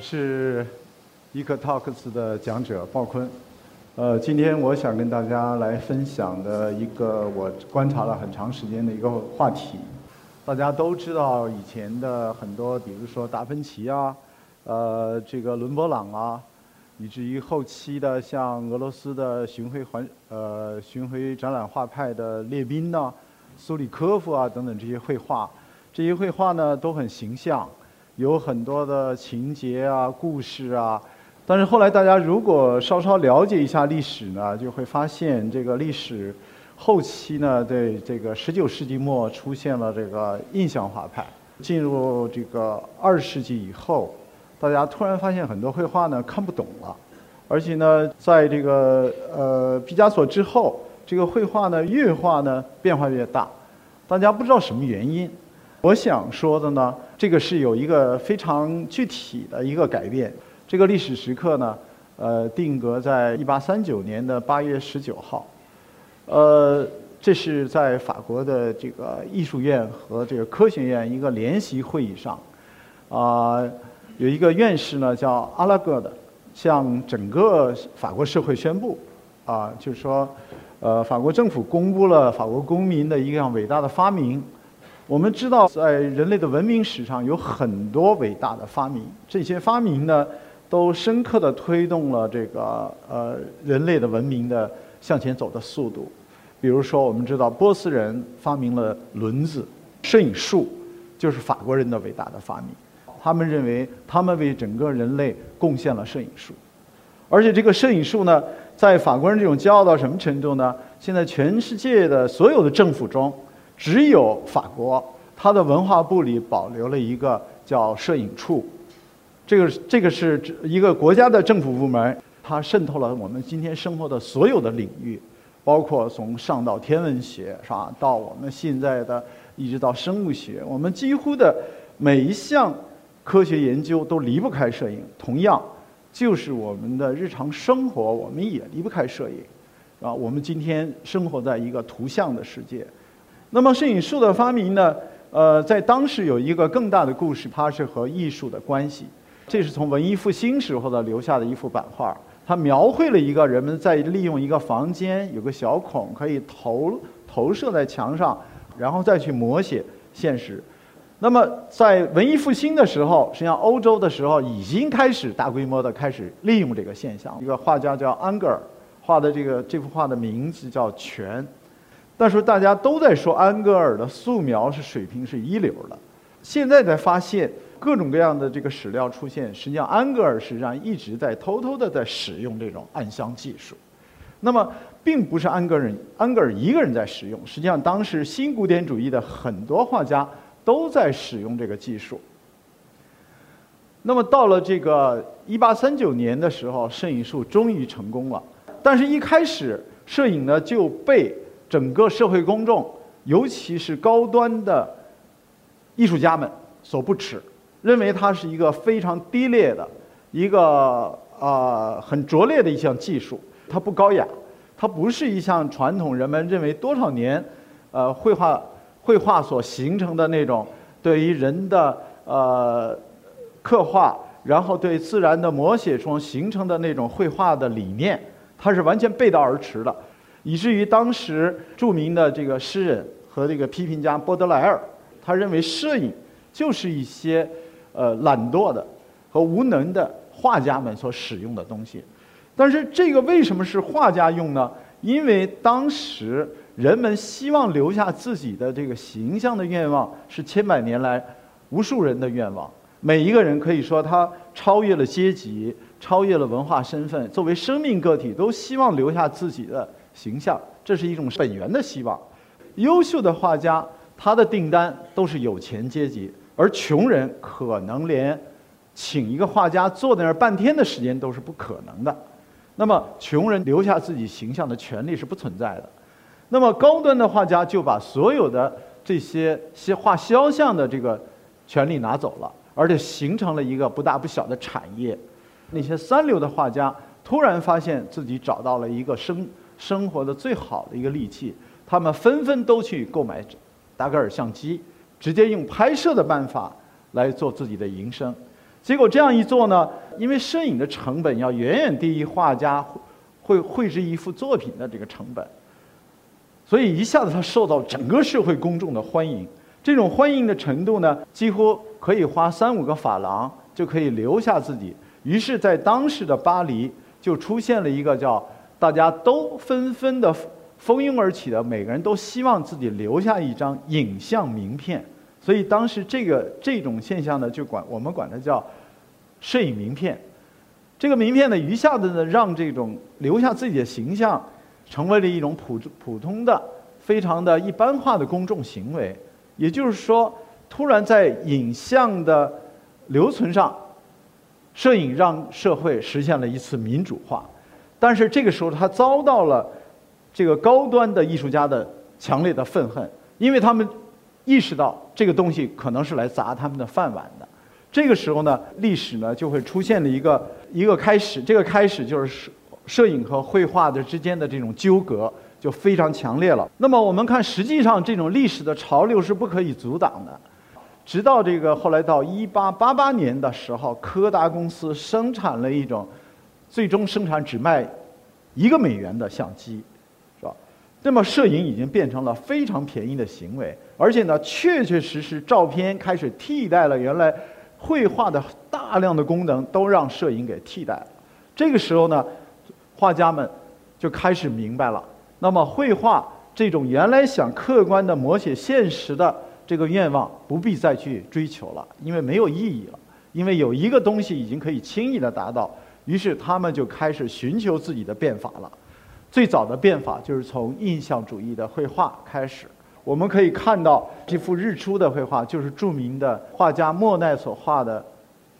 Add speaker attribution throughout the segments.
Speaker 1: 是 EcoTalks 的讲者鲍坤。呃，今天我想跟大家来分享的一个我观察了很长时间的一个话题。大家都知道以前的很多，比如说达芬奇啊，呃，这个伦勃朗啊，以至于后期的像俄罗斯的巡回环呃巡回展览画派的列宾呐、苏里科夫啊等等这些绘画，这些绘画呢都很形象。有很多的情节啊、故事啊，但是后来大家如果稍稍了解一下历史呢，就会发现这个历史后期呢，对这个十九世纪末出现了这个印象画派，进入这个二十世纪以后，大家突然发现很多绘画呢看不懂了，而且呢，在这个呃毕加索之后，这个绘画呢越画呢变化越大，大家不知道什么原因。我想说的呢，这个是有一个非常具体的一个改变。这个历史时刻呢，呃，定格在一八三九年的八月十九号。呃，这是在法国的这个艺术院和这个科学院一个联席会议上，啊，有一个院士呢叫阿拉戈的，向整个法国社会宣布，啊，就是说，呃，法国政府公布了法国公民的一项伟大的发明。我们知道，在人类的文明史上有很多伟大的发明，这些发明呢，都深刻地推动了这个呃人类的文明的向前走的速度。比如说，我们知道波斯人发明了轮子，摄影术就是法国人的伟大的发明。他们认为他们为整个人类贡献了摄影术，而且这个摄影术呢，在法国人这种骄傲到什么程度呢？现在全世界的所有的政府中。只有法国，它的文化部里保留了一个叫摄影处，这个这个是一个国家的政府部门，它渗透了我们今天生活的所有的领域，包括从上到天文学是吧，到我们现在的一直到生物学，我们几乎的每一项科学研究都离不开摄影。同样，就是我们的日常生活，我们也离不开摄影，啊，我们今天生活在一个图像的世界。那么摄影术的发明呢？呃，在当时有一个更大的故事，它是和艺术的关系。这是从文艺复兴时候的留下的一幅版画，它描绘了一个人们在利用一个房间有个小孔，可以投投射在墙上，然后再去摹写现实。那么在文艺复兴的时候，实际上欧洲的时候已经开始大规模的开始利用这个现象。一个画家叫安格尔画的这个这幅画的名字叫《泉》。但是大家都在说安格尔的素描是水平是一流的，现在才发现各种各样的这个史料出现，实际上安格尔实际上一直在偷偷的在使用这种暗箱技术。那么并不是安格尔安格尔一个人在使用，实际上当时新古典主义的很多画家都在使用这个技术。那么到了这个一八三九年的时候，摄影术终于成功了，但是一开始摄影呢就被整个社会公众，尤其是高端的艺术家们所不齿，认为它是一个非常低劣的、一个啊很拙劣的一项技术，它不高雅，它不是一项传统人们认为多少年，呃绘画绘画所形成的那种对于人的呃刻画，然后对自然的摹写中形成的那种绘画的理念，它是完全背道而驰的。以至于当时著名的这个诗人和这个批评家波德莱尔，他认为摄影就是一些呃懒惰的和无能的画家们所使用的东西。但是这个为什么是画家用呢？因为当时人们希望留下自己的这个形象的愿望是千百年来无数人的愿望。每一个人可以说他超越了阶级，超越了文化身份，作为生命个体都希望留下自己的。形象，这是一种本源的希望。优秀的画家，他的订单都是有钱阶级，而穷人可能连请一个画家坐在那儿半天的时间都是不可能的。那么，穷人留下自己形象的权利是不存在的。那么，高端的画家就把所有的这些些画肖像的这个权利拿走了，而且形成了一个不大不小的产业。那些三流的画家突然发现自己找到了一个生。生活的最好的一个利器，他们纷纷都去购买达格尔相机，直接用拍摄的办法来做自己的营生。结果这样一做呢，因为摄影的成本要远远低于画家绘绘制一幅作品的这个成本，所以一下子他受到整个社会公众的欢迎。这种欢迎的程度呢，几乎可以花三五个法郎就可以留下自己。于是，在当时的巴黎就出现了一个叫大家都纷纷的蜂拥而起的，每个人都希望自己留下一张影像名片。所以当时这个这种现象呢，就管我们管它叫摄影名片。这个名片呢，一下子呢，让这种留下自己的形象，成为了一种普普通的、非常的一般化的公众行为。也就是说，突然在影像的留存上，摄影让社会实现了一次民主化。但是这个时候，他遭到了这个高端的艺术家的强烈的愤恨，因为他们意识到这个东西可能是来砸他们的饭碗的。这个时候呢，历史呢就会出现了一个一个开始，这个开始就是摄摄影和绘画的之间的这种纠葛。就非常强烈了。那么我们看，实际上这种历史的潮流是不可以阻挡的。直到这个后来到一八八八年的时候，柯达公司生产了一种，最终生产只卖一个美元的相机，是吧？那么摄影已经变成了非常便宜的行为，而且呢，确确实实照片开始替代了原来绘画的大量的功能，都让摄影给替代了。这个时候呢，画家们就开始明白了。那么，绘画这种原来想客观的摹写现实的这个愿望，不必再去追求了，因为没有意义了。因为有一个东西已经可以轻易的达到，于是他们就开始寻求自己的变法了。最早的变法就是从印象主义的绘画开始。我们可以看到这幅日出的绘画，就是著名的画家莫奈所画的，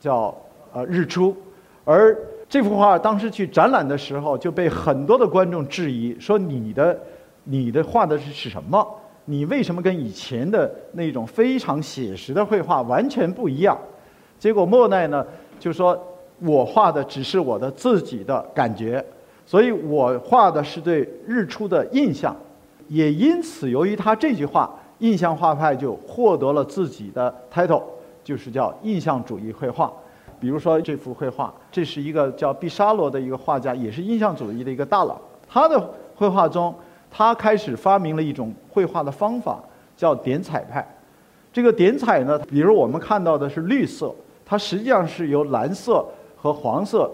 Speaker 1: 叫呃日出，而。这幅画当时去展览的时候，就被很多的观众质疑说：“你的，你的画的是是什么？你为什么跟以前的那种非常写实的绘画完全不一样？”结果莫奈呢就说：“我画的只是我的自己的感觉，所以我画的是对日出的印象。”也因此，由于他这句话，印象画派就获得了自己的 title，就是叫印象主义绘画。比如说这幅绘画，这是一个叫毕沙罗的一个画家，也是印象主义的一个大佬。他的绘画中，他开始发明了一种绘画的方法，叫点彩派。这个点彩呢，比如我们看到的是绿色，它实际上是由蓝色和黄色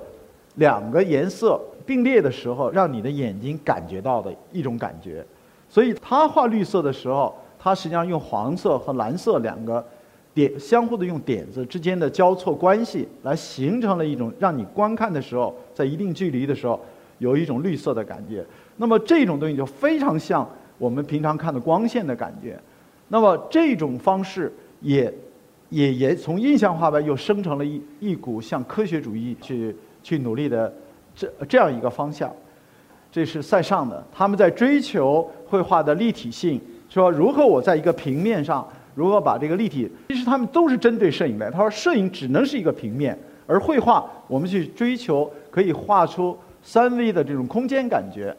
Speaker 1: 两个颜色并列的时候，让你的眼睛感觉到的一种感觉。所以他画绿色的时候，他实际上用黄色和蓝色两个。点相互的用点子之间的交错关系，来形成了一种让你观看的时候，在一定距离的时候，有一种绿色的感觉。那么这种东西就非常像我们平常看的光线的感觉。那么这种方式也也也从印象画派又生成了一一股向科学主义去去努力的这这样一个方向。这是塞尚的，他们在追求绘画的立体性，说如何我在一个平面上。如何把这个立体？其实他们都是针对摄影的。他说，摄影只能是一个平面，而绘画我们去追求可以画出三维的这种空间感觉。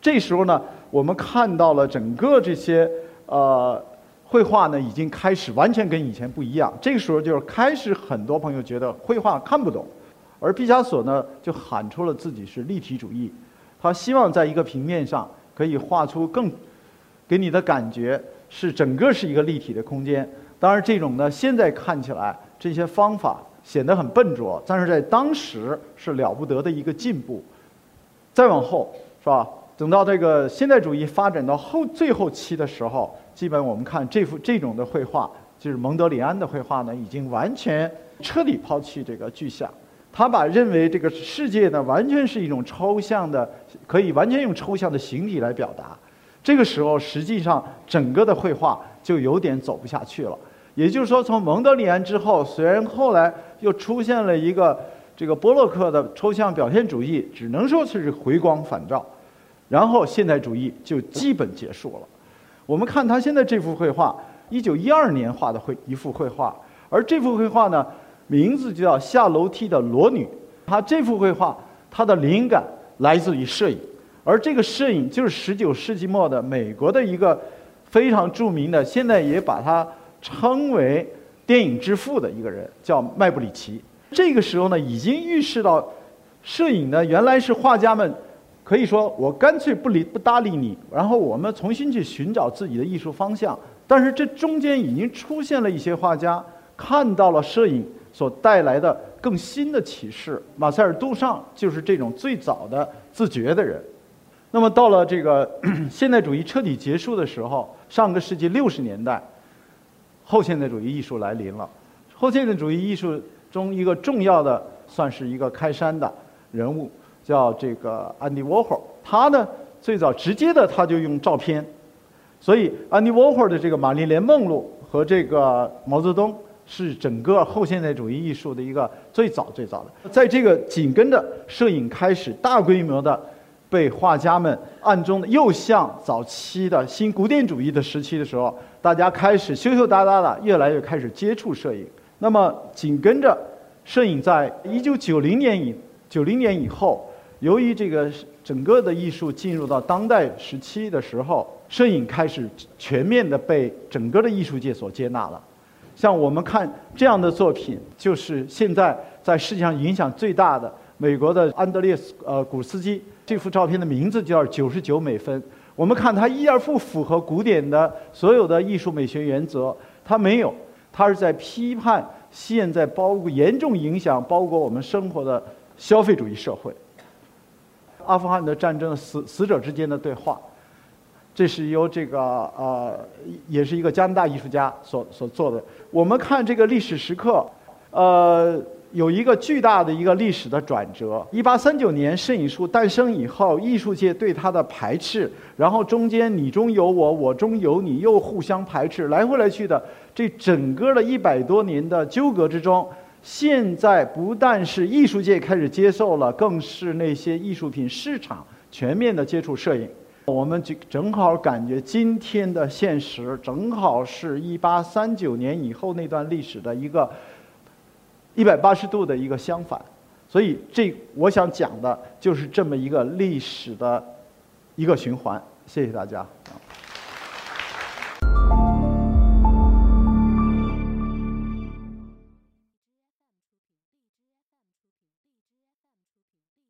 Speaker 1: 这时候呢，我们看到了整个这些呃绘画呢，已经开始完全跟以前不一样。这个时候就是开始，很多朋友觉得绘画看不懂，而毕加索呢就喊出了自己是立体主义，他希望在一个平面上可以画出更给你的感觉。是整个是一个立体的空间，当然这种呢，现在看起来这些方法显得很笨拙，但是在当时是了不得的一个进步。再往后是吧？等到这个现代主义发展到后最后期的时候，基本我们看这幅这种的绘画，就是蒙德里安的绘画呢，已经完全彻底抛弃这个具象，他把认为这个世界呢，完全是一种抽象的，可以完全用抽象的形体来表达。这个时候，实际上整个的绘画就有点走不下去了。也就是说，从蒙德里安之后，虽然后来又出现了一个这个波洛克的抽象表现主义，只能说是回光返照，然后现代主义就基本结束了。我们看他现在这幅绘画，一九一二年画的绘一幅绘画，而这幅绘画呢，名字就叫《下楼梯的裸女》。他这幅绘画，它的灵感来自于摄影。而这个摄影就是十九世纪末的美国的一个非常著名的，现在也把它称为电影之父的一个人，叫麦布里奇。这个时候呢，已经预示到，摄影呢原来是画家们，可以说我干脆不理不搭理你，然后我们重新去寻找自己的艺术方向。但是这中间已经出现了一些画家看到了摄影所带来的更新的启示。马塞尔·杜尚就是这种最早的自觉的人。那么到了这个现代主义彻底结束的时候，上个世纪六十年代，后现代主义艺术来临了。后现代主义艺术中一个重要的，算是一个开山的人物，叫这个安迪沃霍尔。他呢，最早直接的他就用照片，所以安迪沃霍尔的这个《玛丽莲梦露》和这个毛泽东是整个后现代主义艺术的一个最早最早的。在这个紧跟着摄影开始大规模的。被画家们暗中的，又像早期的新古典主义的时期的时候，大家开始羞羞答答的，越来越开始接触摄影。那么紧跟着，摄影在一九九零年以九零年以后，由于这个整个的艺术进入到当代时期的时候，摄影开始全面的被整个的艺术界所接纳了。像我们看这样的作品，就是现在在世界上影响最大的美国的安德烈斯呃古斯基。这幅照片的名字叫九十九美分。我们看它一点不符合古典的所有的艺术美学原则，它没有，它是在批判现在包括严重影响包括我们生活的消费主义社会。阿富汗的战争死死者之间的对话，这是由这个呃，也是一个加拿大艺术家所所做的。我们看这个历史时刻，呃。有一个巨大的一个历史的转折。一八三九年，摄影术诞生以后，艺术界对它的排斥，然后中间你中有我，我中有你，又互相排斥，来回来去的，这整个的一百多年的纠葛之中，现在不但是艺术界开始接受了，更是那些艺术品市场全面的接触摄影。我们就正好感觉今天的现实，正好是一八三九年以后那段历史的一个。一百八十度的一个相反，所以这我想讲的就是这么一个历史的一个循环。谢谢大家。